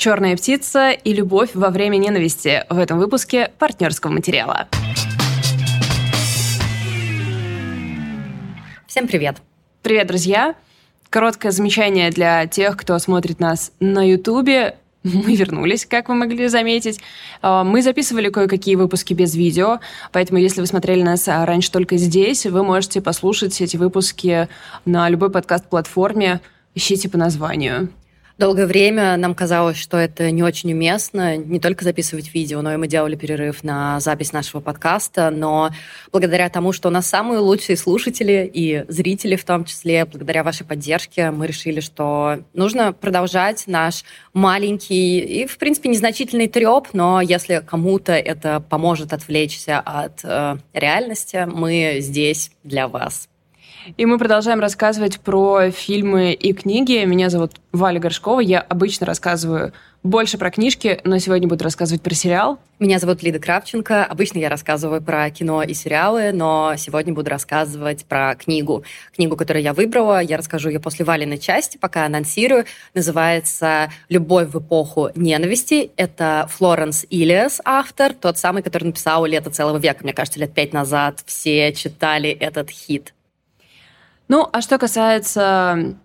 Черная птица и любовь во время ненависти в этом выпуске партнерского материала. Всем привет. Привет, друзья. Короткое замечание для тех, кто смотрит нас на Ютубе. Мы вернулись, как вы могли заметить. А, мы записывали кое-какие выпуски без видео, поэтому если вы смотрели нас а, раньше только здесь, вы можете послушать эти выпуски на любой подкаст-платформе. Ищите по названию. Долгое время нам казалось, что это не очень уместно не только записывать видео, но и мы делали перерыв на запись нашего подкаста. Но благодаря тому, что у нас самые лучшие слушатели и зрители в том числе, благодаря вашей поддержке, мы решили, что нужно продолжать наш маленький и, в принципе, незначительный треп, но если кому-то это поможет отвлечься от э, реальности, мы здесь для вас. И мы продолжаем рассказывать про фильмы и книги. Меня зовут Валя Горшкова. Я обычно рассказываю больше про книжки, но сегодня буду рассказывать про сериал. Меня зовут Лида Кравченко. Обычно я рассказываю про кино и сериалы, но сегодня буду рассказывать про книгу. Книгу, которую я выбрала, я расскажу ее после Валиной части, пока анонсирую. Называется «Любовь в эпоху ненависти». Это Флоренс Илиас, автор, тот самый, который написал «Лето целого века». Мне кажется, лет пять назад все читали этот хит. Ну, а что касается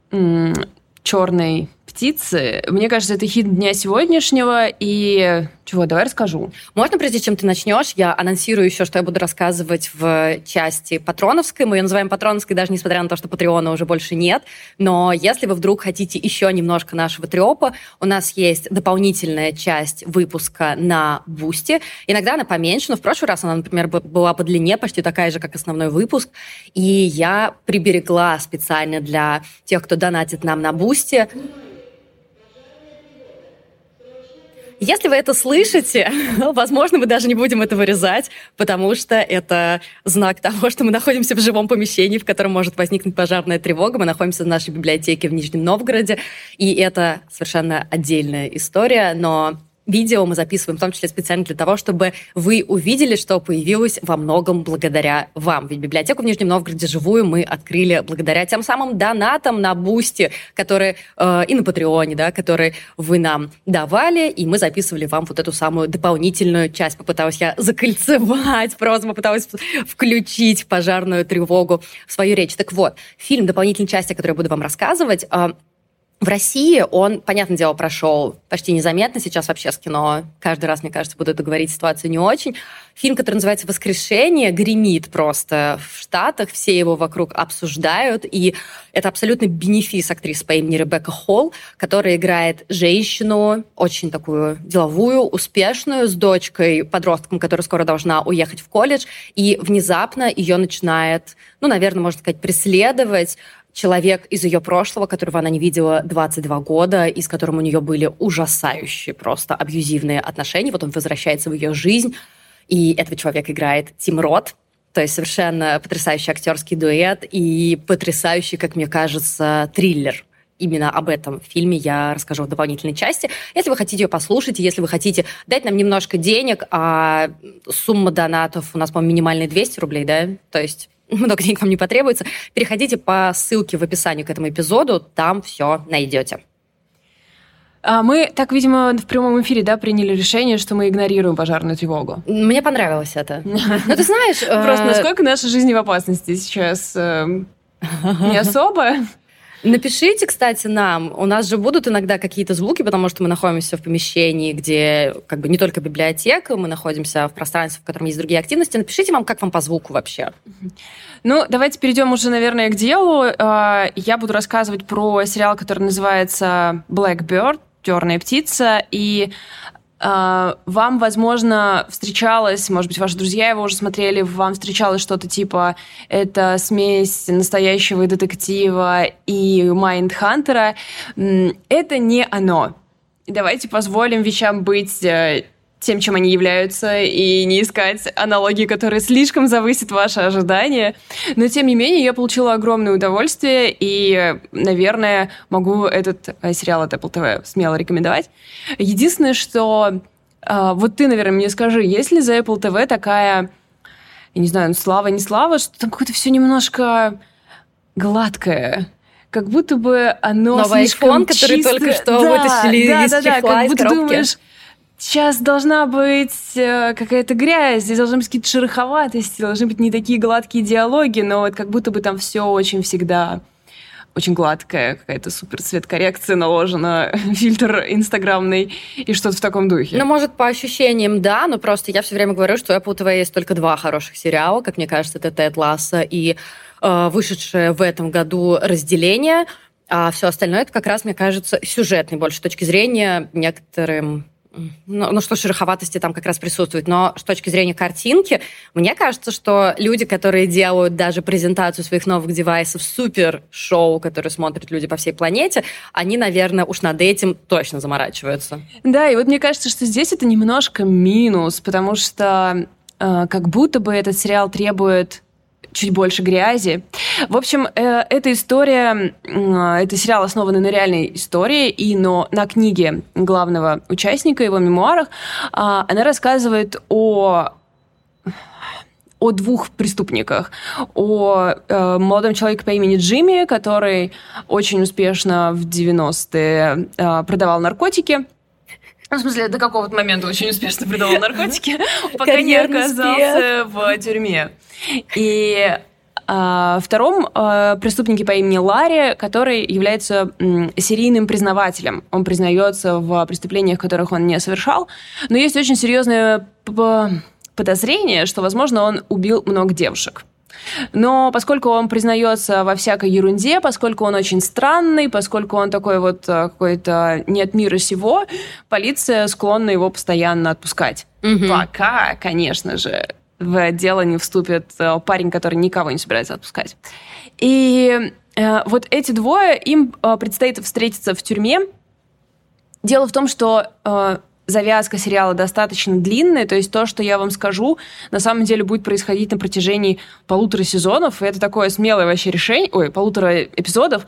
черной птицы. Мне кажется, это хит дня сегодняшнего. И чего, давай расскажу. Можно, прежде чем ты начнешь, я анонсирую еще, что я буду рассказывать в части патроновской. Мы ее называем патроновской, даже несмотря на то, что патреона уже больше нет. Но если вы вдруг хотите еще немножко нашего трепа, у нас есть дополнительная часть выпуска на Бусте. Иногда она поменьше, но в прошлый раз она, например, была по длине почти такая же, как основной выпуск. И я приберегла специально для тех, кто донатит нам на Boosty, Если вы это слышите, возможно, мы даже не будем это вырезать, потому что это знак того, что мы находимся в живом помещении, в котором может возникнуть пожарная тревога. Мы находимся в нашей библиотеке в Нижнем Новгороде, и это совершенно отдельная история, но Видео мы записываем в том числе специально для того, чтобы вы увидели, что появилось во многом благодаря вам. Ведь библиотеку в Нижнем Новгороде живую мы открыли благодаря тем самым донатам на Boosty, которые э, и на Patreon е, да, которые вы нам давали, и мы записывали вам вот эту самую дополнительную часть. Попыталась я закольцевать, просто попыталась включить пожарную тревогу в свою речь. Так вот, фильм дополнительной части, о которой я буду вам рассказывать, э, в России он, понятное дело, прошел почти незаметно. Сейчас вообще с кино каждый раз, мне кажется, буду это говорить, ситуация не очень. Фильм, который называется «Воскрешение», гремит просто в Штатах. Все его вокруг обсуждают. И это абсолютно бенефис актрисы по имени Ребекка Холл, которая играет женщину, очень такую деловую, успешную, с дочкой, подростком, которая скоро должна уехать в колледж. И внезапно ее начинает, ну, наверное, можно сказать, преследовать человек из ее прошлого, которого она не видела 22 года, и с которым у нее были ужасающие просто абьюзивные отношения. Вот он возвращается в ее жизнь, и этого человека играет Тим Рот, то есть совершенно потрясающий актерский дуэт и потрясающий, как мне кажется, триллер. Именно об этом фильме я расскажу в дополнительной части. Если вы хотите ее послушать, если вы хотите дать нам немножко денег, а сумма донатов у нас, по-моему, минимальная 200 рублей, да? То есть много денег вам не потребуется, переходите по ссылке в описании к этому эпизоду, там все найдете. А мы так, видимо, в прямом эфире, да, приняли решение, что мы игнорируем пожарную тревогу. Мне понравилось это. Ну, ты знаешь... Просто э, насколько наша жизнь в опасности сейчас? Эм, не особо. Напишите, кстати, нам. У нас же будут иногда какие-то звуки, потому что мы находимся в помещении, где как бы не только библиотека, мы находимся в пространстве, в котором есть другие активности. Напишите вам, как вам по звуку вообще. Ну, давайте перейдем уже, наверное, к делу. А, я буду рассказывать про сериал, который называется Blackbird, Черная птица. И вам, возможно, встречалось, может быть, ваши друзья его уже смотрели, вам встречалось что-то типа это смесь настоящего детектива и Майндхантера. Это не оно. Давайте позволим вещам быть э, тем, чем они являются, и не искать аналогии, которые слишком завысят ваши ожидания. Но, тем не менее, я получила огромное удовольствие, и, наверное, могу этот э, сериал от Apple TV смело рекомендовать. Единственное, что... Э, вот ты, наверное, мне скажи, есть ли за Apple TV такая, я не знаю, слава, не слава, что там какое-то все немножко гладкое, как будто бы оно Новый слишком iPhone, который чисто... только что да, вытащили да, из да, да, чехла, как из будто коробки. думаешь, сейчас должна быть э, какая-то грязь, здесь должны быть какие-то шероховатости, должны быть не такие гладкие диалоги, но вот как будто бы там все очень всегда очень гладкая, какая-то супер цвет-коррекция наложена, фильтр инстаграмный и что-то в таком духе. Ну, может, по ощущениям, да, но просто я все время говорю, что у Apple TV есть только два хороших сериала, как мне кажется, это Тед Ласса и э, вышедшее в этом году разделение, а все остальное это как раз, мне кажется, сюжетной больше точки зрения некоторым ну, ну что шероховатости там как раз присутствует, но с точки зрения картинки, мне кажется, что люди, которые делают даже презентацию своих новых девайсов, супер шоу, которое смотрят люди по всей планете, они, наверное, уж над этим точно заморачиваются. Да, и вот мне кажется, что здесь это немножко минус, потому что э, как будто бы этот сериал требует чуть больше грязи. В общем, э, эта история, э, это сериал основанный на реальной истории, и но на книге главного участника, его мемуарах, э, она рассказывает о о двух преступниках. О э, молодом человеке по имени Джимми, который очень успешно в 90-е э, продавал наркотики. Ну, в смысле, до какого-то момента очень успешно продавал наркотики, пока не оказался в тюрьме. И а, втором а, преступнике по имени Ларри, который является серийным признавателем. Он признается в преступлениях, которых он не совершал, но есть очень серьезное подозрение, что, возможно, он убил много девушек. Но поскольку он признается во всякой ерунде, поскольку он очень странный, поскольку он такой вот э, какой-то не от мира сего, полиция склонна его постоянно отпускать. Мгм. Пока, конечно же, в дело не вступит э, парень, который никого не собирается отпускать. И э, вот эти двое, им э, предстоит встретиться в тюрьме. Дело в том, что э, завязка сериала достаточно длинная, то есть то, что я вам скажу, на самом деле будет происходить на протяжении полутора сезонов, и это такое смелое вообще решение, ой, полутора эпизодов,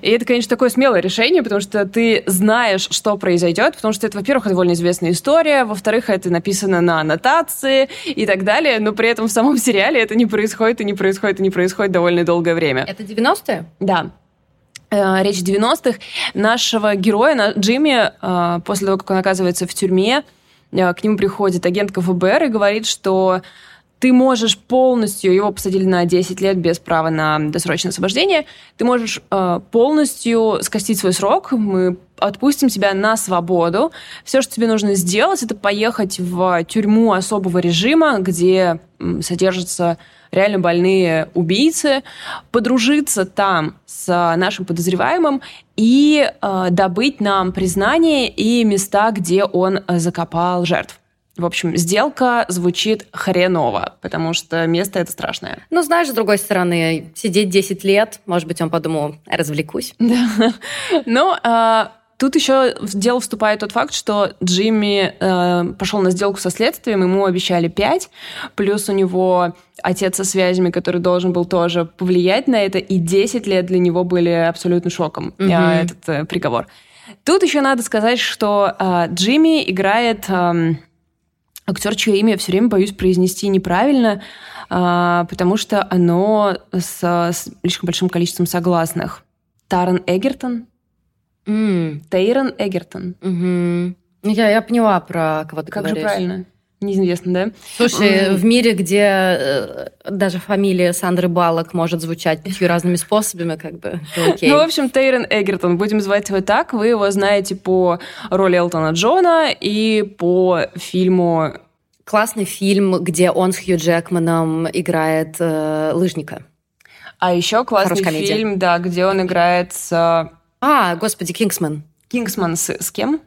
и это, конечно, такое смелое решение, потому что ты знаешь, что произойдет, потому что это, во-первых, довольно известная история, во-вторых, это написано на аннотации и так далее, но при этом в самом сериале это не происходит и не происходит и не происходит довольно долгое время. Это 90-е? Да. Э, Речь 90-х. Нашего героя, Джимми, э, после того, как он оказывается в тюрьме, э, к нему приходит агент КФБР и говорит, что ты можешь полностью, его посадили на 10 лет без права на досрочное освобождение, ты можешь э, полностью скостить свой срок, мы отпустим тебя на свободу. Все, что тебе нужно сделать, это поехать в тюрьму особого режима, где содержатся реально больные убийцы, подружиться там с нашим подозреваемым и э, добыть нам признание и места, где он э, закопал жертв. В общем, сделка звучит хреново, потому что место это страшное. Ну, знаешь, с другой стороны, сидеть 10 лет, может быть, он подумал, развлекусь. Да. А, тут еще в дело вступает тот факт, что Джимми э, пошел на сделку со следствием, ему обещали 5, плюс у него отец со связями, который должен был тоже повлиять на это, и 10 лет для него были абсолютно шоком, Мгм. э, этот э, приговор. Тут еще надо сказать, что э, Джимми играет эм, актер, чье имя я все время боюсь произнести неправильно, а, потому что оно с, с слишком большим количеством согласных. Таран Эгертон? М, Тейрон Эгертон. Ну, Я, я поняла, про кого ты Как же говоришь. правильно? Неизвестно, да? Слушай, М. в мире, где э, даже фамилия Сандры Балок может звучать пятью разными способами, как бы, окей. Ну, в общем, Тейрон Эгертон, будем звать его так. Вы его знаете по роли Элтона Джона и по фильму... Классный фильм, где он с Хью Джекманом играет э, лыжника. А еще классный фильм, да, где он играет с... А, господи, Кингсман Кингсман с, с кем?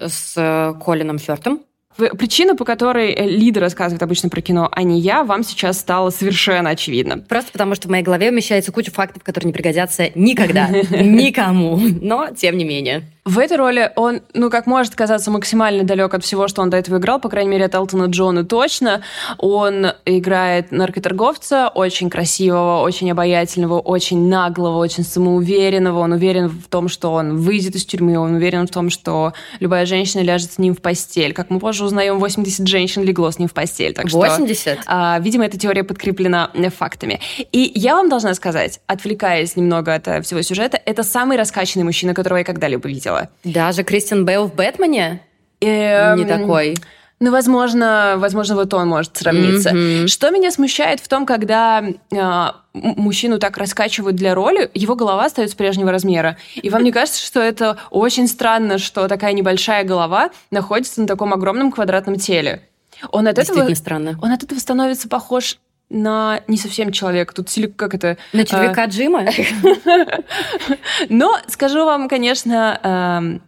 с э, Колином Фёртом. Причина, по которой э, Лида рассказывает обычно про кино, а не я, вам сейчас стала совершенно очевидна. Просто потому, что в моей голове умещается куча фактов, которые не пригодятся никогда, никому. Но, тем не менее. В этой роли он, ну, как может казаться, максимально далек от всего, что он до этого играл, по крайней мере, от Элтона Джона точно. Он играет наркоторговца, очень красивого, очень обаятельного, очень наглого, очень самоуверенного. Он уверен в том, что он выйдет из тюрьмы, он уверен в том, что любая женщина ляжет с ним в постель. Как мы позже узнаем, 80 женщин легло с ним в постель. Так 80? Что, а, видимо, эта теория подкреплена фактами. И я вам должна сказать, отвлекаясь немного от э, всего сюжета, это самый раскачанный мужчина, которого я когда-либо видела видела. Даже Кристиан Бейл в «Бэтмене»? Эм... Не такой. Ну, возможно, возможно, вот он может сравниться. Mm-hmm. Что меня смущает в том, когда э, мужчину так раскачивают для роли, его голова остается прежнего размера. И вам не кажется, что это очень странно, что такая небольшая голова находится на таком огромном квадратном теле? Он от этого, странно. Он от этого становится похож на не совсем человека. Тут как это... На червяка а... Джима? Но скажу вам, конечно, эм,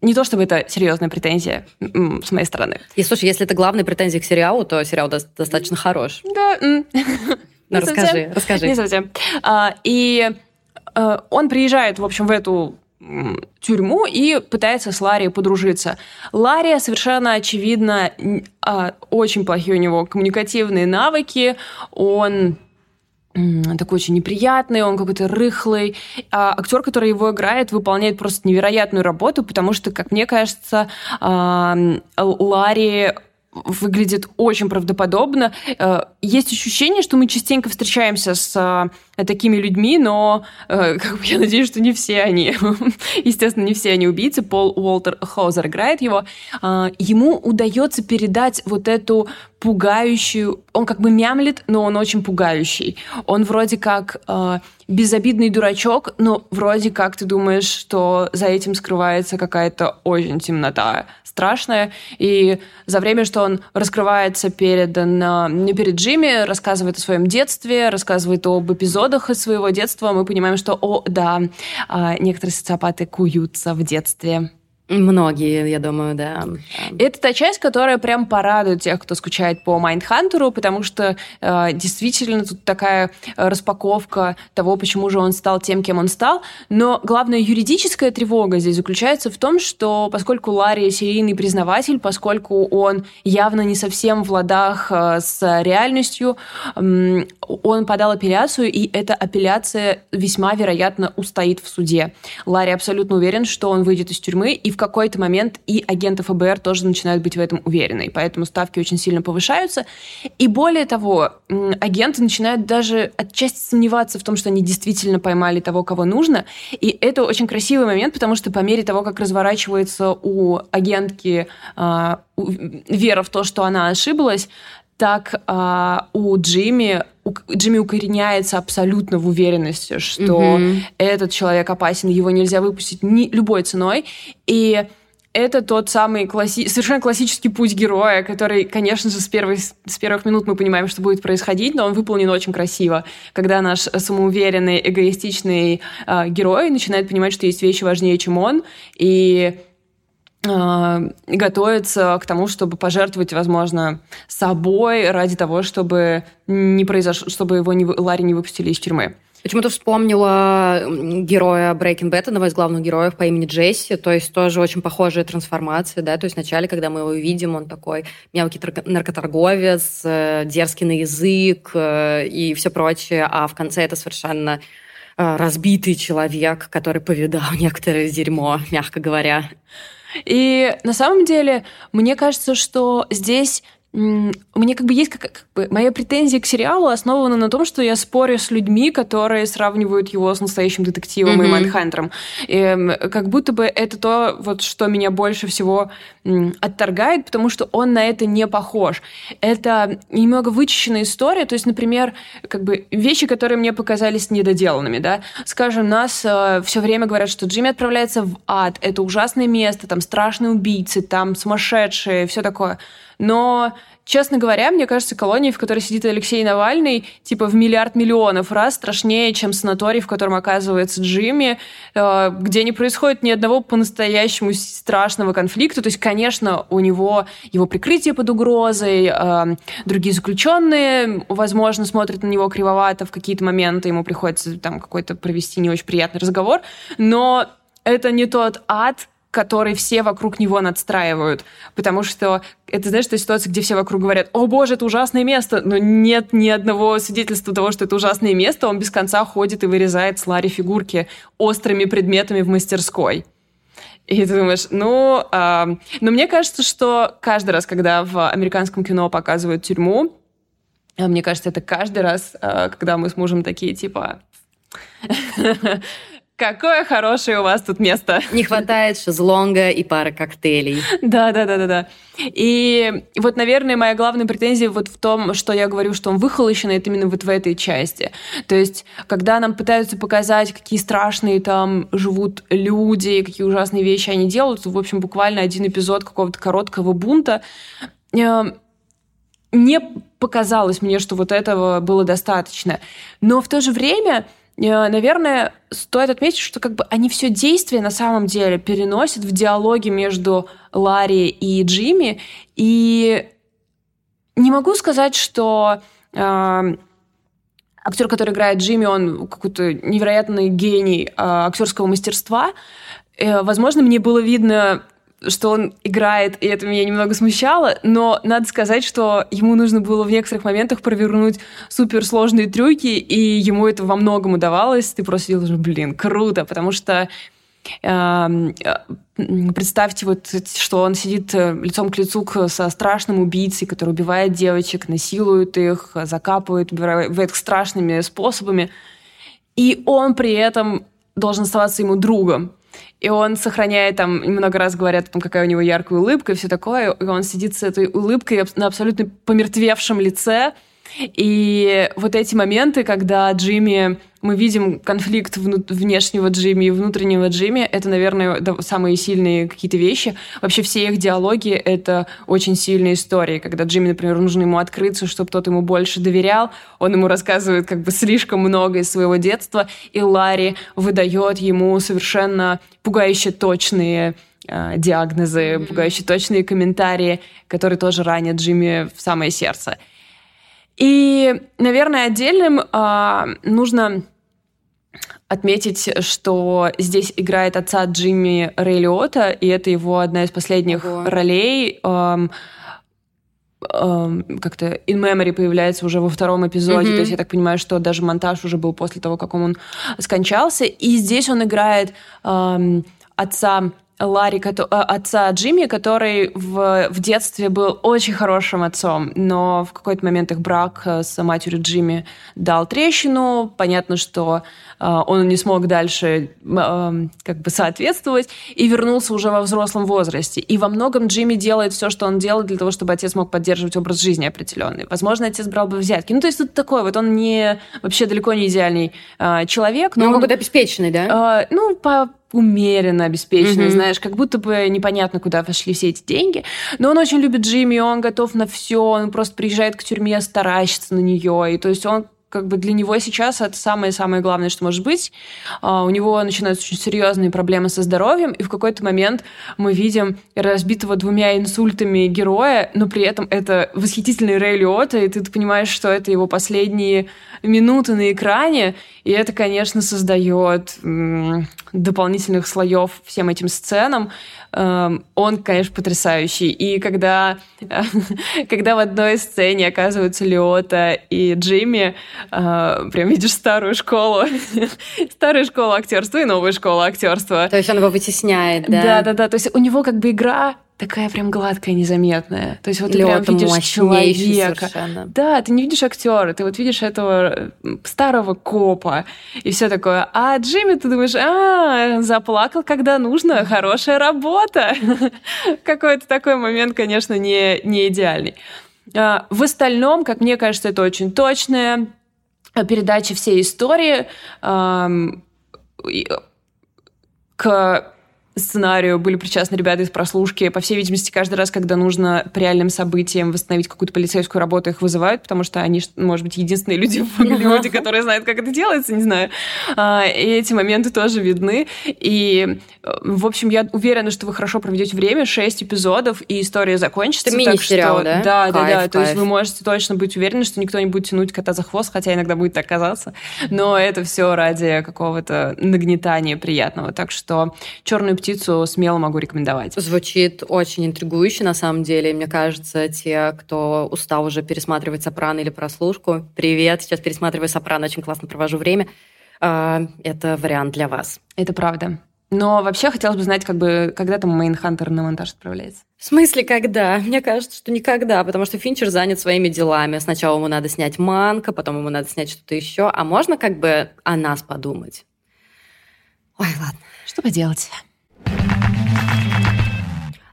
не то чтобы это серьезная претензия с моей стороны. И слушай, если это главная претензия к сериалу, то сериал достаточно хорош. Да. Ну, расскажи, расскажи. Не совсем. А, и э, он приезжает, в общем, в эту тюрьму и пытается с Ларри подружиться. Ларри совершенно очевидно а, очень плохие у него коммуникативные навыки, он такой очень неприятный, он какой-то рыхлый. А актер, который его играет, выполняет просто невероятную работу, потому что, как мне кажется, а, Ларри выглядит очень правдоподобно. Э, есть ощущение, что мы частенько встречаемся с э, такими людьми, но э, как бы, я надеюсь, что не все они. Естественно, не все они убийцы. Пол Уолтер Хоузер играет его. Ему удается передать вот эту пугающую... Он как бы мямлит, но он очень пугающий. Он вроде как безобидный дурачок, но вроде как ты думаешь, что за этим скрывается какая-то очень темнота страшная. И за время, что он раскрывается перед, на, перед Джимми, рассказывает о своем детстве, рассказывает об эпизодах из своего детства, мы понимаем, что, о, да, а, некоторые социопаты куются в детстве. Многие, я думаю, да. Это та часть, которая прям порадует тех, кто скучает по Майндхантеру, потому что э, действительно тут такая э, распаковка того, почему же он стал тем, кем он стал. Но главная юридическая тревога здесь заключается в том, что поскольку Ларри серийный признаватель, поскольку он явно не совсем в ладах э, с реальностью, он подал апелляцию, и эта апелляция весьма вероятно устоит в суде. Ларри абсолютно уверен, что он выйдет из тюрьмы, и в какой-то момент и агенты ФБР тоже начинают быть в этом уверены. Поэтому ставки очень сильно повышаются. И более того, агенты начинают даже отчасти сомневаться в том, что они действительно поймали того, кого нужно. И это очень красивый момент, потому что по мере того, как разворачивается у агентки э, вера в то, что она ошиблась, так э, у Джимми Джимми укореняется абсолютно в уверенности, что mm-hmm. этот человек опасен, его нельзя выпустить ни, любой ценой. И это тот самый класси... совершенно классический путь героя, который, конечно же, с, первой... с первых минут мы понимаем, что будет происходить, но он выполнен очень красиво. Когда наш самоуверенный, эгоистичный э, герой начинает понимать, что есть вещи важнее, чем он, и а, готовится к тому, чтобы пожертвовать, возможно, собой ради того, чтобы не произошло, чтобы его не, Ларри не выпустили из тюрьмы. Почему-то вспомнила героя Breaking Bad, одного из главных героев по имени Джесси, то есть тоже очень похожая трансформация, да, то есть вначале, когда мы его видим, он такой мелкий наркоторговец, э, дерзкий на язык э, и все прочее, а в конце это совершенно э, разбитый человек, который повидал некоторое дерьмо, мягко говоря. И на самом деле, мне кажется, что здесь меня как бы есть как, как бы моя претензия к сериалу основана на том, что я спорю с людьми, которые сравнивают его с настоящим детективом mm-hmm. и Майндхантером. И, как будто бы это то, вот, что меня больше всего отторгает, потому что он на это не похож. Это немного вычищенная история, то есть, например, как бы вещи, которые мне показались недоделанными, да. Скажем, нас э, все время говорят, что Джимми отправляется в ад, это ужасное место, там страшные убийцы, там сумасшедшие, все такое. Но честно говоря, мне кажется, колония, в которой сидит Алексей Навальный, типа в миллиард миллионов раз страшнее, чем санаторий, в котором оказывается Джимми, э, где не происходит ни одного по-настоящему страшного конфликта. То есть, конечно, у него его прикрытие под угрозой, э, другие заключенные, возможно, смотрят на него кривовато в какие-то моменты, ему приходится там какой-то провести не очень приятный разговор, но это не тот ад, который все вокруг него надстраивают. Потому что это, знаешь, та ситуация, где все вокруг говорят, о боже, это ужасное место, но нет ни одного свидетельства того, что это ужасное место, он без конца ходит и вырезает с Ларри фигурки острыми предметами в мастерской. И ты думаешь, ну, э, но мне кажется, что каждый раз, когда в американском кино показывают тюрьму, а мне кажется, это каждый раз, э, когда мы с мужем такие, типа, Какое хорошее у вас тут место. Не хватает шезлонга и пары коктейлей. Да, да, да, да, да. И вот, наверное, моя главная претензия вот в том, что я говорю, что он выхолощен, это именно вот в этой части. То есть, когда нам пытаются показать, какие страшные там живут люди, какие ужасные вещи они делают, в общем, буквально один эпизод какого-то короткого бунта, э, не показалось мне, что вот этого было достаточно. Но в то же время наверное, стоит отметить, что как бы они все действие на самом деле переносят в диалоге между Ларри и Джимми. И не могу сказать, что э, актер, который играет Джимми, он какой-то невероятный гений э, актерского мастерства. Э, возможно, мне было видно что он играет, и это меня немного смущало, но надо сказать, что ему нужно было в некоторых моментах провернуть суперсложные трюки, и ему это во многом удавалось. Ты просто делаешь, блин, круто, потому что эм, э, представьте вот, что он сидит э, лицом к лицу со страшным убийцей, который убивает девочек, насилует их, закапывает, убивает их страшными способами, и он при этом должен оставаться ему другом. И он сохраняет там, много раз говорят, там, какая у него яркая улыбка и все такое, и он сидит с этой улыбкой на абсолютно помертвевшем лице, и вот эти моменты, когда Джимми, мы видим конфликт внешнего Джимми и внутреннего Джимми, это, наверное, самые сильные какие-то вещи. Вообще все их диалоги — это очень сильные истории. Когда Джимми, например, нужно ему открыться, чтобы тот ему больше доверял, он ему рассказывает как бы слишком много из своего детства, и Ларри выдает ему совершенно пугающе точные э, диагнозы, пугающе точные комментарии, которые тоже ранят Джимми в самое сердце. И, наверное, отдельным а, нужно отметить, что здесь играет отца Джимми Рейлиота, и это его одна из последних Ого. ролей. Um, как-то in memory появляется уже во втором эпизоде. Mm-hmm. То есть я так понимаю, что даже монтаж уже был после того, как он скончался. И здесь он играет эм, отца Ларри, э, отца Джимми, который в, в детстве был очень хорошим отцом, но в какой-то момент их брак э, с матерью Джимми дал трещину. Понятно, что э, он не смог дальше как бы соответствовать и вернулся уже во взрослом возрасте. И во многом Джимми делает все, что он делает для того, чтобы отец мог поддерживать образ жизни определенный. Возможно, отец брал бы взятки. Ну, то есть тут такой вот, он не вообще далеко не идеальный человек. Но, но он какой-то обеспеченный, да? ну, по умеренно обеспеченный, mm-hmm. знаешь, как будто бы непонятно, куда пошли все эти деньги. Но он очень любит Джимми, он готов на все, он просто приезжает к тюрьме, старается на нее. И то есть он как бы для него сейчас это самое-самое главное, что может быть. Uh, у него начинаются очень серьезные проблемы со здоровьем, и в какой-то момент мы видим разбитого двумя инсультами героя, но при этом это восхитительный Рэй Лиотта, и ты понимаешь, что это его последние минуты на экране, и это, конечно, создает дополнительных слоев всем этим сценам. Эм, он, конечно, потрясающий. И когда, когда в одной сцене оказываются Леота и Джимми, э, прям видишь старую школу, старую школу актерства и новую школу актерства. То есть он его вытесняет, да? Да-да-да. То есть у него как бы игра такая прям гладкая, незаметная. То есть вот ты прям видишь человека. Совершенно. Да, ты не видишь актера, ты вот видишь этого старого копа и все такое. А Джимми, ты думаешь, а, заплакал, когда нужно, хорошая работа. Какой-то такой момент, конечно, не, не идеальный. А, в остальном, как мне кажется, это очень точная передача всей истории к сценарию были причастны ребята из прослушки. По всей видимости, каждый раз, когда нужно по реальным событиям восстановить какую-то полицейскую работу, их вызывают, потому что они, может быть, единственные люди в Голливуде, которые знают, как это делается, не знаю. А, и эти моменты тоже видны. И, в общем, я уверена, что вы хорошо проведете время, шесть эпизодов, и история закончится. Это мини-сериал, что... да? Да, кайф, да, да. Кайф. То есть вы можете точно быть уверены, что никто не будет тянуть кота за хвост, хотя иногда будет так казаться. Но это все ради какого-то нагнетания приятного. Так что «Черную птицу смело могу рекомендовать. Звучит очень интригующе, на самом деле. Мне кажется, те, кто устал уже пересматривать «Сопрано» или «Прослушку», привет, сейчас пересматриваю «Сопрано», очень классно провожу время. А, это вариант для вас. Это правда. Но вообще хотелось бы знать, как бы, когда там Мейнхантер на монтаж отправляется. В смысле, когда? Мне кажется, что никогда, потому что Финчер занят своими делами. Сначала ему надо снять Манка, потом ему надо снять что-то еще. А можно как бы о нас подумать? Ой, ладно. Что поделать?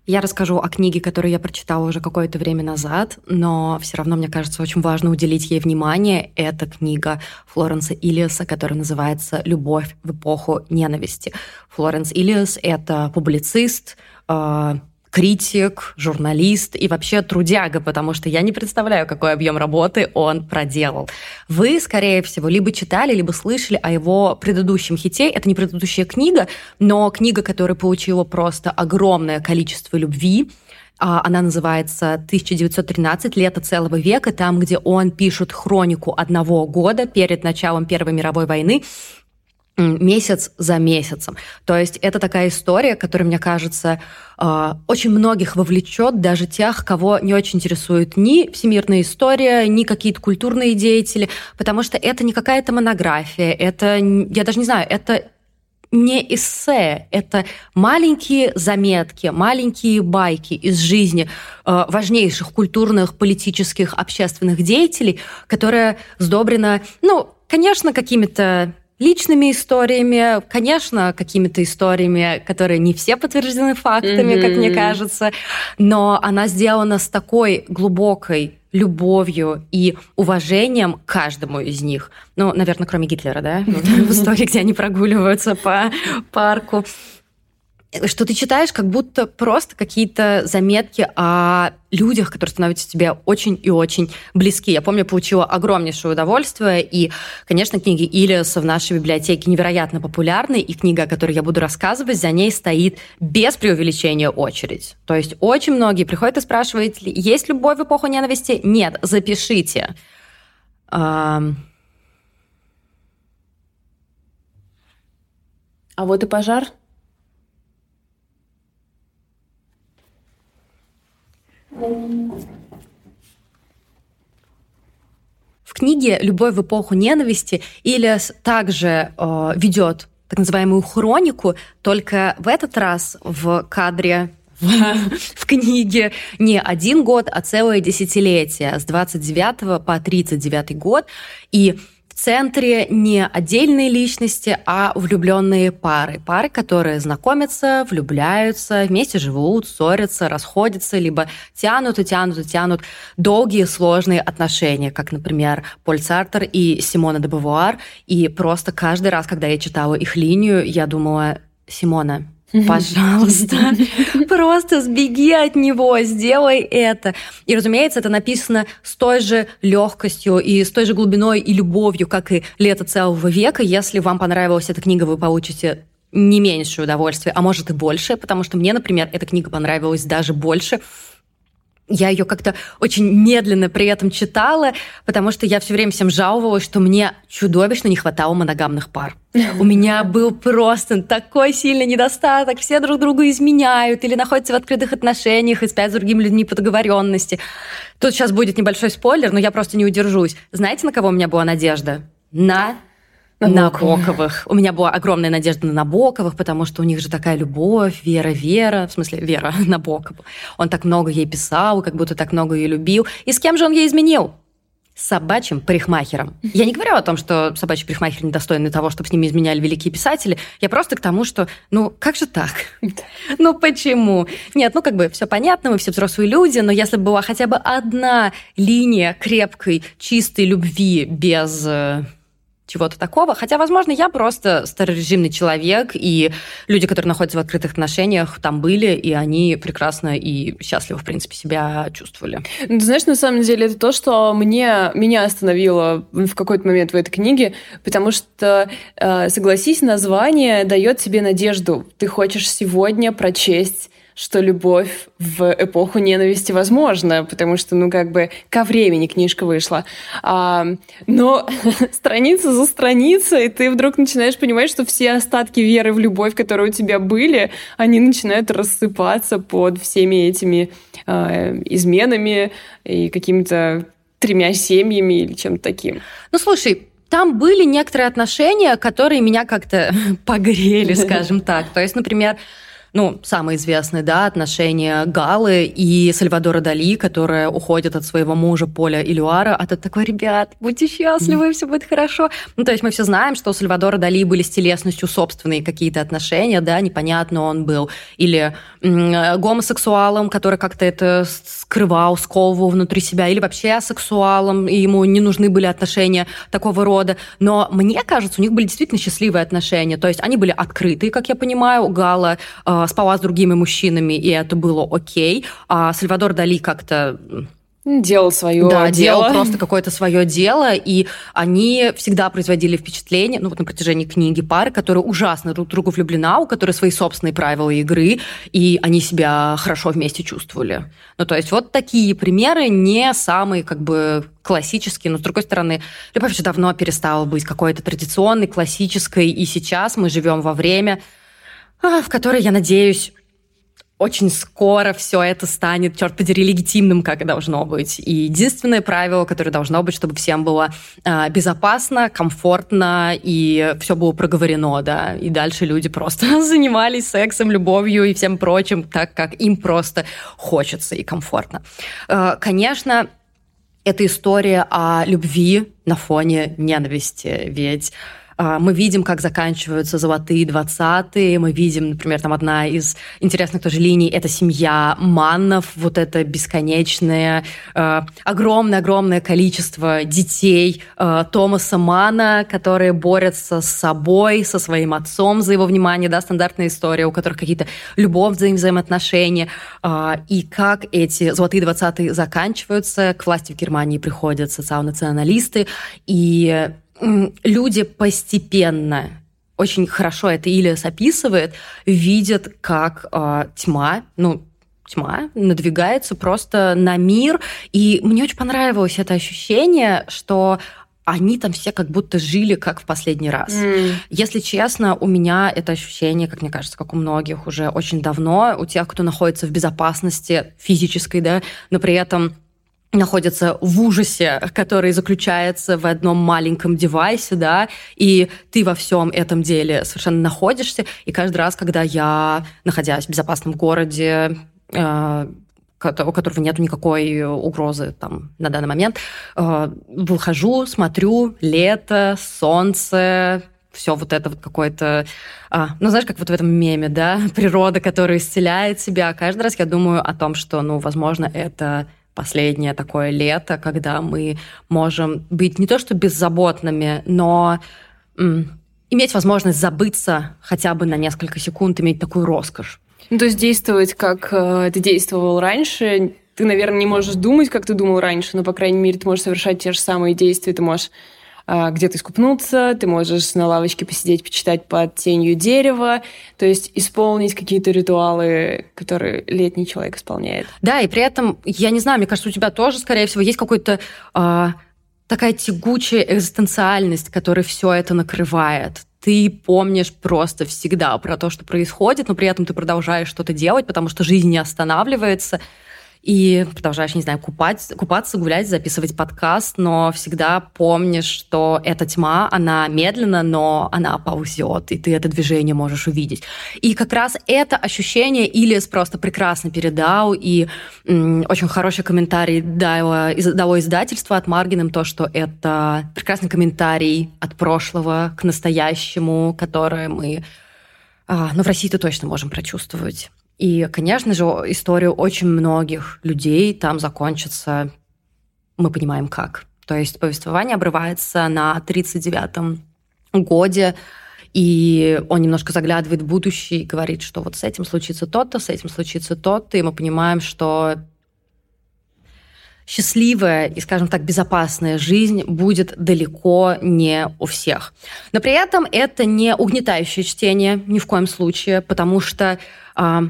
Я расскажу о книге, которую я прочитала уже какое-то время назад, но все равно, мне кажется, очень важно уделить ей внимание. Это книга Флоренса Иллиаса, которая называется «Любовь в эпоху ненависти». Флоренс Иллиас — это публицист, э, критик, журналист и вообще трудяга, потому что я не представляю, какой объем работы он проделал. Вы, скорее всего, либо читали, либо слышали о его предыдущем хите. Это не предыдущая книга, но книга, которая получила просто огромное количество любви. А, она называется «1913. Лето целого века», там, где он пишет хронику одного года перед началом Первой мировой войны месяц за месяцем. То есть это такая история, которая, мне кажется, а, очень многих вовлечет, даже тех, кого не очень интересует ни всемирная история, ни какие-то культурные деятели, потому что это не какая-то монография, это, я даже не знаю, это не эссе, это маленькие заметки, маленькие байки из жизни э, важнейших культурных, политических, общественных деятелей, которая сдобрена, ну, конечно, какими-то личными историями, конечно, какими-то историями, которые не все подтверждены фактами, mm-hmm. как мне кажется, но она сделана с такой глубокой любовью и уважением к каждому из них. Ну, наверное, кроме Гитлера, да? В истории, где они прогуливаются по парку что ты читаешь как будто просто какие-то заметки о людях, которые становятся тебе очень и очень близки. Я помню, получила огромнейшее удовольствие, и, конечно, книги Илиаса в нашей библиотеке невероятно популярны, и книга, о которой я буду рассказывать, за ней стоит без преувеличения очередь. То есть очень многие приходят и спрашивают, есть любовь в эпоху ненависти? Нет, запишите. А вот и пожар. В книге «Любовь в эпоху ненависти» Ильяс также э, ведет так называемую хронику, только в этот раз в кадре в, книге не один год, а целое десятилетие, с 29 по 39 год. И центре не отдельные личности, а влюбленные пары. Пары, которые знакомятся, влюбляются, вместе живут, ссорятся, расходятся, либо тянут и тянут и тянут долгие сложные отношения, как, например, Поль Сартер и Симона де Бавуар. И просто каждый раз, когда я читала их линию, я думала, Симона, Пожалуйста, просто сбеги от него, сделай это. И, разумеется, это написано с той же легкостью и с той же глубиной и любовью, как и «Лето целого века». Если вам понравилась эта книга, вы получите не меньшее удовольствие, а может и больше, потому что мне, например, эта книга понравилась даже больше, я ее как-то очень медленно при этом читала, потому что я все время всем жаловалась, что мне чудовищно не хватало моногамных пар. У меня был просто такой сильный недостаток. Все друг другу изменяют или находятся в открытых отношениях и спят с другими людьми по договоренности. Тут сейчас будет небольшой спойлер, но я просто не удержусь. Знаете, на кого у меня была надежда? На Набоковых. У меня была огромная надежда на Набоковых, потому что у них же такая любовь, Вера, Вера, в смысле Вера Набокова. Он так много ей писал, как будто так много ее любил. И с кем же он ей изменил? С собачьим парикмахером. Я не говорю о том, что собачий парикмахер недостойный того, чтобы с ними изменяли великие писатели. Я просто к тому, что, ну, как же так? Ну, почему? Нет, ну, как бы все понятно, мы все взрослые люди, но если бы была хотя бы одна линия крепкой, чистой любви без э, чего-то такого. Хотя, возможно, я просто старорежимный человек, и люди, которые находятся в открытых отношениях, там были, и они прекрасно и счастливо, в принципе, себя чувствовали. Ну, ты знаешь, на самом деле, это то, что мне, меня остановило в какой-то момент в этой книге, потому что, э, согласись, название дает тебе надежду. Ты хочешь сегодня прочесть что любовь в эпоху ненависти возможна, потому что, ну, как бы ко времени книжка вышла. А, но страница за страницей ты вдруг начинаешь понимать, что все остатки веры в любовь, которые у тебя были, они начинают рассыпаться под всеми этими э, изменами и какими-то тремя семьями или чем-то таким. Ну, слушай, там были некоторые отношения, которые меня как-то погрели, скажем так. То есть, например, ну, самые известные, да, отношения Галы и Сальвадора Дали, которая уходит от своего мужа Поля Илюара, а тот такой, ребят, будьте счастливы, все будет хорошо. Ну, то есть мы все знаем, что у Сальвадора Дали были с телесностью собственные какие-то отношения, да, непонятно он был, или гомосексуалом, который как-то это скрывал, сковывал внутри себя, или вообще асексуалом, и ему не нужны были отношения такого рода. Но мне кажется, у них были действительно счастливые отношения, то есть они были открытые, как я понимаю, Гала э, спала с другими мужчинами, и это было окей. А Сальвадор Дали как-то Делал свое да, дело. делал просто какое-то свое дело, и они всегда производили впечатление, ну вот на протяжении книги пары, которые ужасно друг другу влюблена, у которой свои собственные правила игры, и они себя хорошо вместе чувствовали. Ну то есть вот такие примеры не самые как бы классические, но с другой стороны, любовь же давно перестала быть какой-то традиционной, классической, и сейчас мы живем во время, в которой, я надеюсь, очень скоро все это станет, черт подери, легитимным, как и должно быть. И единственное правило, которое должно быть, чтобы всем было э, безопасно, комфортно и все было проговорено, да. И дальше люди просто занимались сексом, любовью и всем прочим так, как им просто хочется и комфортно. Э, конечно, это история о любви на фоне ненависти, ведь а, мы видим, как заканчиваются золотые двадцатые. Мы видим, например, там одна из интересных тоже линий – это семья Маннов, вот это бесконечное, огромное-огромное а, количество детей а, Томаса Мана, которые борются с собой, со своим отцом за его внимание, да, стандартная история, у которых какие-то взаим взаимоотношения. И как эти золотые двадцатые заканчиваются, к власти в Германии приходят социал-националисты, и люди постепенно очень хорошо это Ильяс описывает, видят, как э, тьма, ну, тьма надвигается просто на мир. И мне очень понравилось это ощущение, что они там все как будто жили как в последний раз. Mm. Если честно, у меня это ощущение, как мне кажется, как у многих уже очень давно, у тех, кто находится в безопасности физической, да, но при этом находятся в ужасе, который заключается в одном маленьком девайсе, да, и ты во всем этом деле совершенно находишься, и каждый раз, когда я, находясь в безопасном городе, э, у которого нет никакой угрозы там на данный момент, э, выхожу, смотрю, лето, солнце, все вот это вот какое-то... А, ну, знаешь, как вот в этом меме, да, природа, которая исцеляет себя. Каждый раз я думаю о том, что, ну, возможно, это последнее такое лето, когда мы можем быть не то что беззаботными, но иметь возможность забыться хотя бы на несколько секунд, иметь такую роскошь. Ну, то есть действовать, как э, ты действовал раньше, ты, наверное, не можешь думать, как ты думал раньше, но, по крайней мере, ты можешь совершать те же самые действия, ты можешь где-то искупнуться, ты можешь на лавочке посидеть, почитать под тенью дерева, то есть исполнить какие-то ритуалы, которые летний человек исполняет. Да, и при этом, я не знаю, мне кажется, у тебя тоже, скорее всего, есть какой-то а, такая тягучая экзистенциальность, которая все это накрывает ты помнишь просто всегда про то, что происходит, но при этом ты продолжаешь что-то делать, потому что жизнь не останавливается и продолжаешь, не знаю, купать, купаться, гулять, записывать подкаст, но всегда помнишь, что эта тьма, она медленно, но она ползет, и ты это движение можешь увидеть. И как раз это ощущение Илис просто прекрасно передал, и м, очень хороший комментарий дало, дало издательство от Маргиным, то, что это прекрасный комментарий от прошлого к настоящему, которое мы а, ну, в России-то точно можем прочувствовать. И, конечно же, историю очень многих людей там закончится, мы понимаем как. То есть повествование обрывается на 39-м годе, и он немножко заглядывает в будущее и говорит, что вот с этим случится то-то, с этим случится то-то, и мы понимаем, что счастливая и, скажем так, безопасная жизнь будет далеко не у всех. Но при этом это не угнетающее чтение ни в коем случае, потому что а,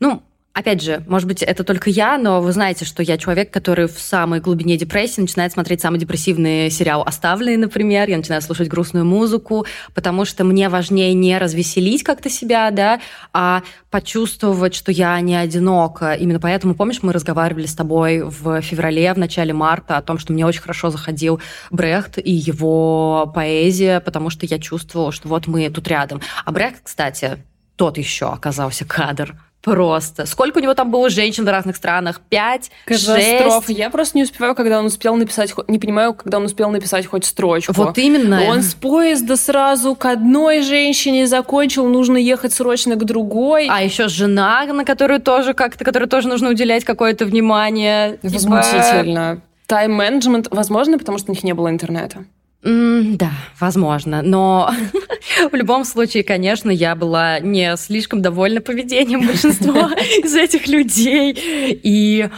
Ну, Опять же, может быть, это только я, но вы знаете, что я человек, который в самой глубине депрессии начинает смотреть самый депрессивный сериал «Оставленный», например. Я начинаю слушать грустную музыку, потому что мне важнее не развеселить как-то себя, да, а почувствовать, что я не одинока. Именно поэтому, помнишь, мы разговаривали с тобой в феврале, в начале марта о том, что мне очень хорошо заходил Брехт и его поэзия, потому что я чувствовала, что вот мы тут рядом. А Брехт, кстати, тот еще оказался кадр Просто. Сколько у него там было женщин в разных странах? Пять? Катастрофа. Я просто не успеваю, когда он успел написать, не понимаю, когда он успел написать хоть строчку. Вот именно. Он с поезда сразу к одной женщине закончил, нужно ехать срочно к другой. А еще жена, на которую тоже как-то, которой тоже нужно уделять какое-то внимание. Типа Возмутительно. Тайм-менеджмент, возможно, потому что у них не было интернета. Да, возможно. Но в любом случае, конечно, я была не слишком довольна поведением большинства из этих людей. И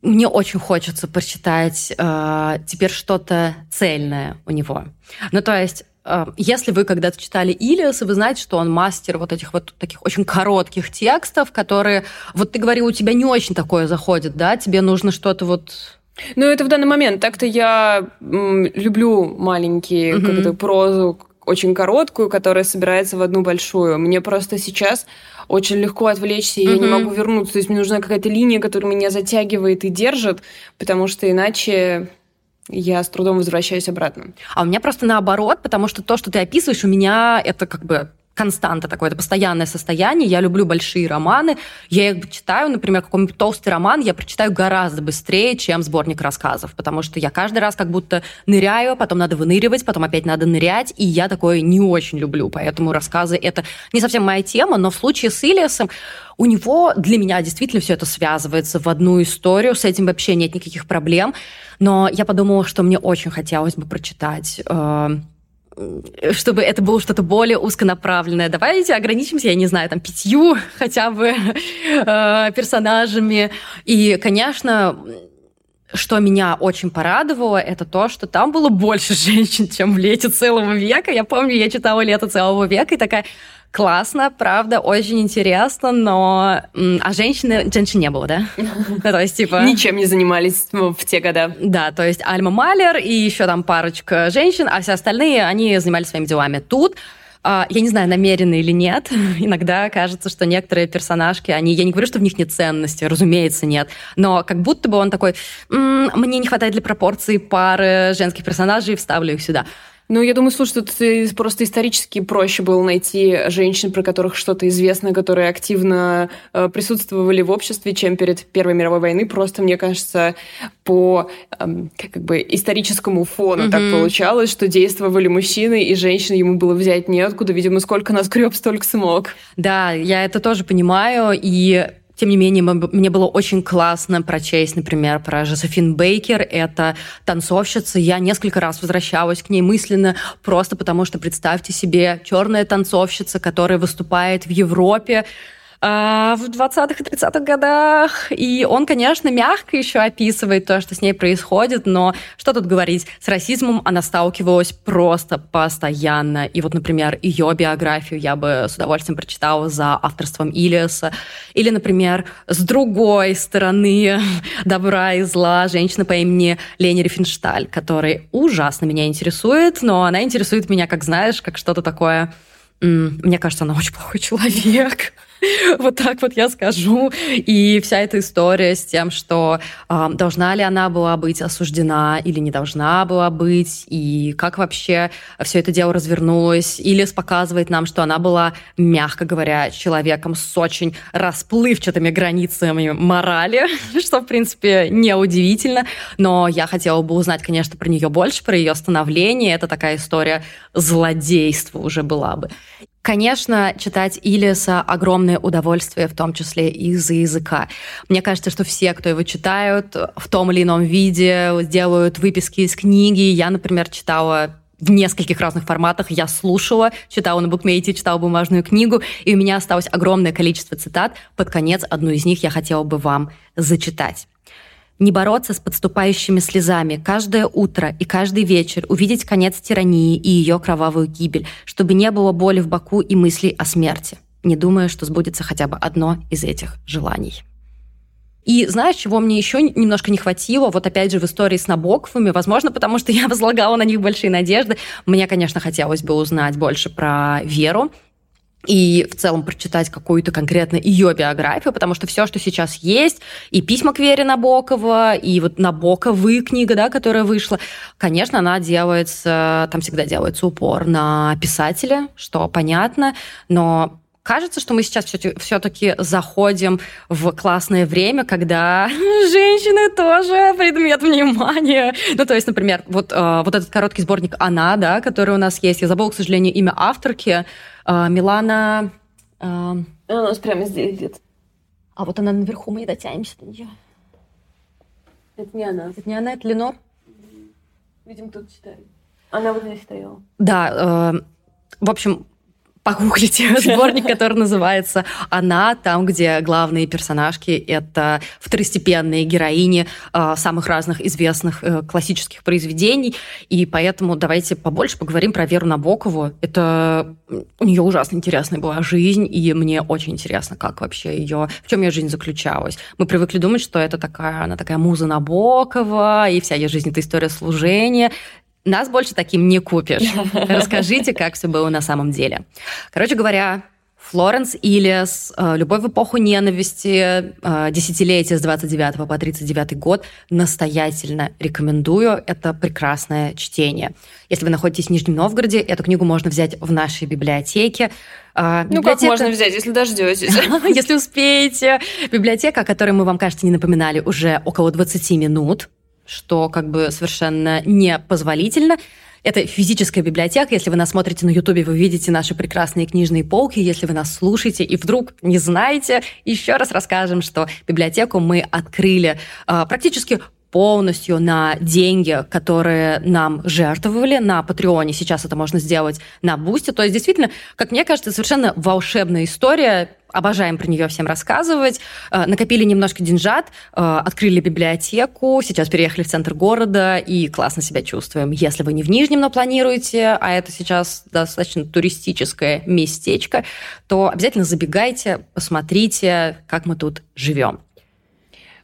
мне очень хочется прочитать э, теперь что-то цельное у него. Ну, то есть э, если вы когда-то читали Илиаса, вы знаете, что он мастер вот этих вот таких очень коротких текстов, которые, вот ты говорил, у тебя не очень такое заходит, да? Тебе нужно что-то вот ну, это в данный момент. Так-то я м, люблю маленькие, mm-hmm. как-то прозу, очень короткую, которая собирается в одну большую. Мне просто сейчас очень легко отвлечься, и mm-hmm. я не могу вернуться. То есть мне нужна какая-то линия, которая меня затягивает и держит, потому что иначе я с трудом возвращаюсь обратно. А у меня просто наоборот, потому что то, что ты описываешь, у меня это как бы константа такое, это постоянное состояние. Я люблю большие романы. Я их читаю, например, какой-нибудь толстый роман я прочитаю гораздо быстрее, чем сборник рассказов, потому что я каждый раз как будто ныряю, потом надо выныривать, потом опять надо нырять, и я такое не очень люблю. Поэтому рассказы — это не совсем моя тема, но в случае с Илиасом у него для меня действительно все это связывается в одну историю, с этим вообще нет никаких проблем. Но я подумала, что мне очень хотелось бы прочитать э, чтобы это было что-то более узконаправленное. Давайте ограничимся, я не знаю, там, пятью хотя бы э, персонажами. И, конечно, что меня очень порадовало, это то, что там было больше женщин, чем в «Лете целого века». Я помню, я читала «Лето целого века» и такая, классно, правда, очень интересно, но... А женщины... Женщин не было, да? То есть, типа... Ничем не занимались в те годы. Да, то есть Альма Малер и еще там парочка женщин, а все остальные, они занимались своими делами. Тут а, я не знаю, намеренно или нет. Иногда кажется, что некоторые персонажки, они, я не говорю, что в них нет ценности, разумеется, нет, но как будто бы он такой, мне не хватает для пропорции пары женских персонажей, вставлю их сюда. Ну, я думаю, слушай, тут просто исторически проще было найти женщин, про которых что-то известно, которые активно э, присутствовали в обществе, чем перед Первой мировой войной. Просто, мне кажется, по э, как бы историческому фону mm-hmm. так получалось, что действовали мужчины, и женщин ему было взять неоткуда. Видимо, сколько нас греб, столько смог. Да, я это тоже понимаю, и тем не менее, мне было очень классно прочесть, например, про Жозефин Бейкер. Это танцовщица. Я несколько раз возвращалась к ней мысленно, просто потому что представьте себе черная танцовщица, которая выступает в Европе, в 20-х и 30-х годах. И он, конечно, мягко еще описывает то, что с ней происходит, но что тут говорить, с расизмом она сталкивалась просто постоянно. И вот, например, ее биографию я бы с удовольствием прочитала за авторством Илиаса. Или, например, с другой стороны добра и зла женщина по имени Лени Рифеншталь, которая ужасно меня интересует, но она интересует меня, как знаешь, как что-то такое... Мне кажется, она очень плохой человек. вот так вот я скажу. И вся эта история с тем, что э, должна ли она была быть осуждена или не должна была быть, и как вообще все это дело развернулось. Или показывает нам, что она была, мягко говоря, человеком с очень расплывчатыми границами морали, что, в принципе, неудивительно. Но я хотела бы узнать, конечно, про нее больше, про ее становление. Это такая история злодейства уже была бы. Конечно, читать Илиаса огромное удовольствие, в том числе из-за языка. Мне кажется, что все, кто его читают, в том или ином виде делают выписки из книги. Я, например, читала в нескольких разных форматах. Я слушала, читала на букмейте, читала бумажную книгу, и у меня осталось огромное количество цитат. Под конец одну из них я хотела бы вам зачитать не бороться с подступающими слезами каждое утро и каждый вечер, увидеть конец тирании и ее кровавую гибель, чтобы не было боли в боку и мыслей о смерти. не думая, что сбудется хотя бы одно из этих желаний. И знаешь, чего мне еще немножко не хватило, вот опять же в истории с Набоковыми, возможно, потому что я возлагала на них большие надежды. Мне, конечно, хотелось бы узнать больше про Веру, и в целом прочитать какую-то конкретно ее биографию, потому что все, что сейчас есть, и письма к Вере Набокова, и вот Набоковы книга, да, которая вышла, конечно, она делается, там всегда делается упор на писателя, что понятно, но Кажется, что мы сейчас все-таки заходим в классное время, когда женщины тоже предмет внимания. Ну, то есть, например, вот, э, вот этот короткий сборник «Она», да, который у нас есть. Я забыла, к сожалению, имя авторки. Э, Милана... Э, она у нас прямо здесь где-то. А вот она наверху, мы не дотянемся до нее. Это не она. Это не она, это Ленор? Видимо, кто-то читает. Она вот здесь стояла. Да, э, в общем, погуглите сборник, который называется «Она», там, где главные персонажки — это второстепенные героини э, самых разных известных э, классических произведений, и поэтому давайте побольше поговорим про Веру Набокову. Это у нее ужасно интересная была жизнь, и мне очень интересно, как вообще ее, в чем ее жизнь заключалась. Мы привыкли думать, что это такая, она такая муза Набокова, и вся ее жизнь — это история служения. Нас больше таким не купишь. Расскажите, как все было на самом деле. Короче говоря, Флоренс Иллиас, э, «Любовь в эпоху ненависти», э, десятилетие с 29 по 39 год. Настоятельно рекомендую. Это прекрасное чтение. Если вы находитесь в Нижнем Новгороде, эту книгу можно взять в нашей библиотеке. Э, ну, библиотека... как можно взять, если дождетесь? Если успеете. Библиотека, о которой мы вам, кажется, не напоминали уже около 20 минут что как бы совершенно непозволительно. Это физическая библиотека. Если вы нас смотрите на Ютубе, вы видите наши прекрасные книжные полки. Если вы нас слушаете и вдруг не знаете, еще раз расскажем, что библиотеку мы открыли э, практически полностью на деньги, которые нам жертвовали на Патреоне. Сейчас это можно сделать на Бусте. То есть, действительно, как мне кажется, совершенно волшебная история. Обожаем про нее всем рассказывать. Э, накопили немножко деньжат, э, открыли библиотеку, сейчас переехали в центр города и классно себя чувствуем. Если вы не в Нижнем, но планируете, а это сейчас достаточно туристическое местечко, то обязательно забегайте, посмотрите, как мы тут живем.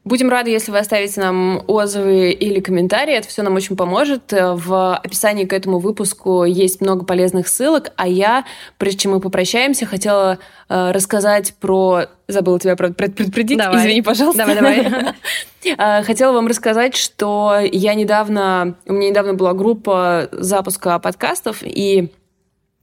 Будем рады, если вы оставите нам отзывы или комментарии. Это все нам очень поможет. В описании к этому выпуску есть много полезных ссылок. А я, прежде чем мы попрощаемся, хотела э, рассказать про... Забыла тебя предупредить. Давай. Извини, пожалуйста. Давай, давай. Э, хотела вам рассказать, что я недавно... У меня недавно была группа запуска подкастов, и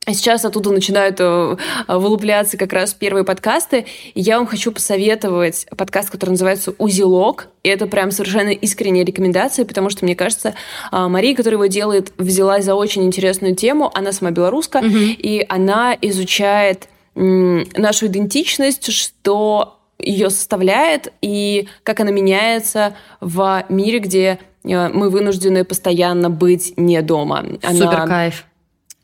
Сейчас оттуда начинают э, вылупляться как раз первые подкасты. И я вам хочу посоветовать подкаст, который называется «Узелок». И это прям совершенно искренняя рекомендация, потому что, мне кажется, а, Мария, которая его делает, взялась за очень интересную тему. Она сама белоруска, угу. и она изучает нашу идентичность, что ее составляет и как она меняется в мире, где э, мы вынуждены постоянно быть не дома. Она... Супер кайф.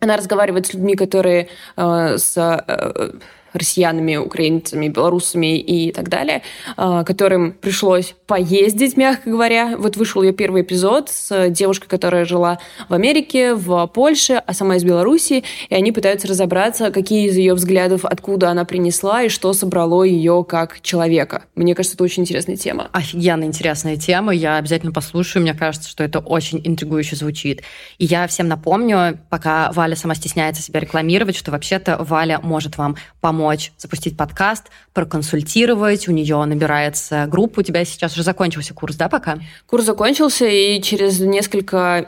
Она разговаривает с людьми, которые э, с э, россиянами, украинцами, белорусами и так далее, а, которым пришлось поездить, мягко говоря. Вот вышел ее первый эпизод с девушкой, которая жила в Америке, в Польше, а сама из Беларуси, и они пытаются разобраться, какие из ее взглядов, откуда она принесла и что собрало ее как человека. Мне кажется, это очень интересная тема. Офигенно интересная тема. Я обязательно послушаю. Мне кажется, что это очень интригующе звучит. И я всем напомню, пока Валя сама стесняется себя рекламировать, что вообще-то Валя может вам помочь помочь запустить подкаст, проконсультировать. У нее набирается группа. У тебя сейчас уже закончился курс, да, пока? Курс закончился, и через несколько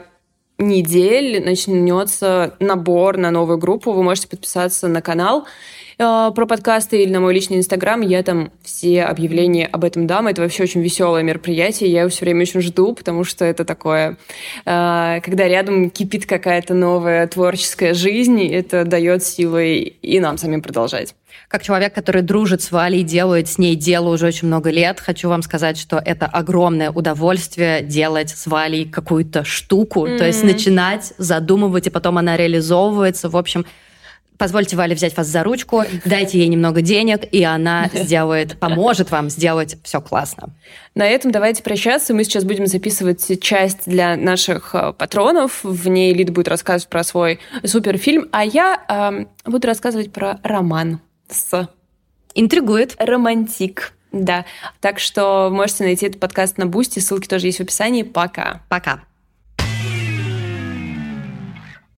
недель начнется набор на новую группу. Вы можете подписаться на канал э, про подкасты или на мой личный инстаграм. Я там все объявления об этом дам. Это вообще очень веселое мероприятие. Я его все время очень жду, потому что это такое, э, когда рядом кипит какая-то новая творческая жизнь, это дает силы и нам самим продолжать. Как человек, который дружит с Валей, делает с ней дело уже очень много лет, хочу вам сказать, что это огромное удовольствие делать с Валей какую-то штуку, mm-hmm. то есть начинать задумывать, и потом она реализовывается. В общем, позвольте Вале взять вас за ручку, дайте ей немного денег, и она сделает, поможет вам сделать все классно. На этом давайте прощаться. Мы сейчас будем записывать часть для наших э, патронов. В ней Лида будет рассказывать про свой суперфильм, а я э, буду рассказывать про роман с... Интригует. Романтик. Да. Так что можете найти этот подкаст на Boosty. Ссылки тоже есть в описании. Пока. Пока.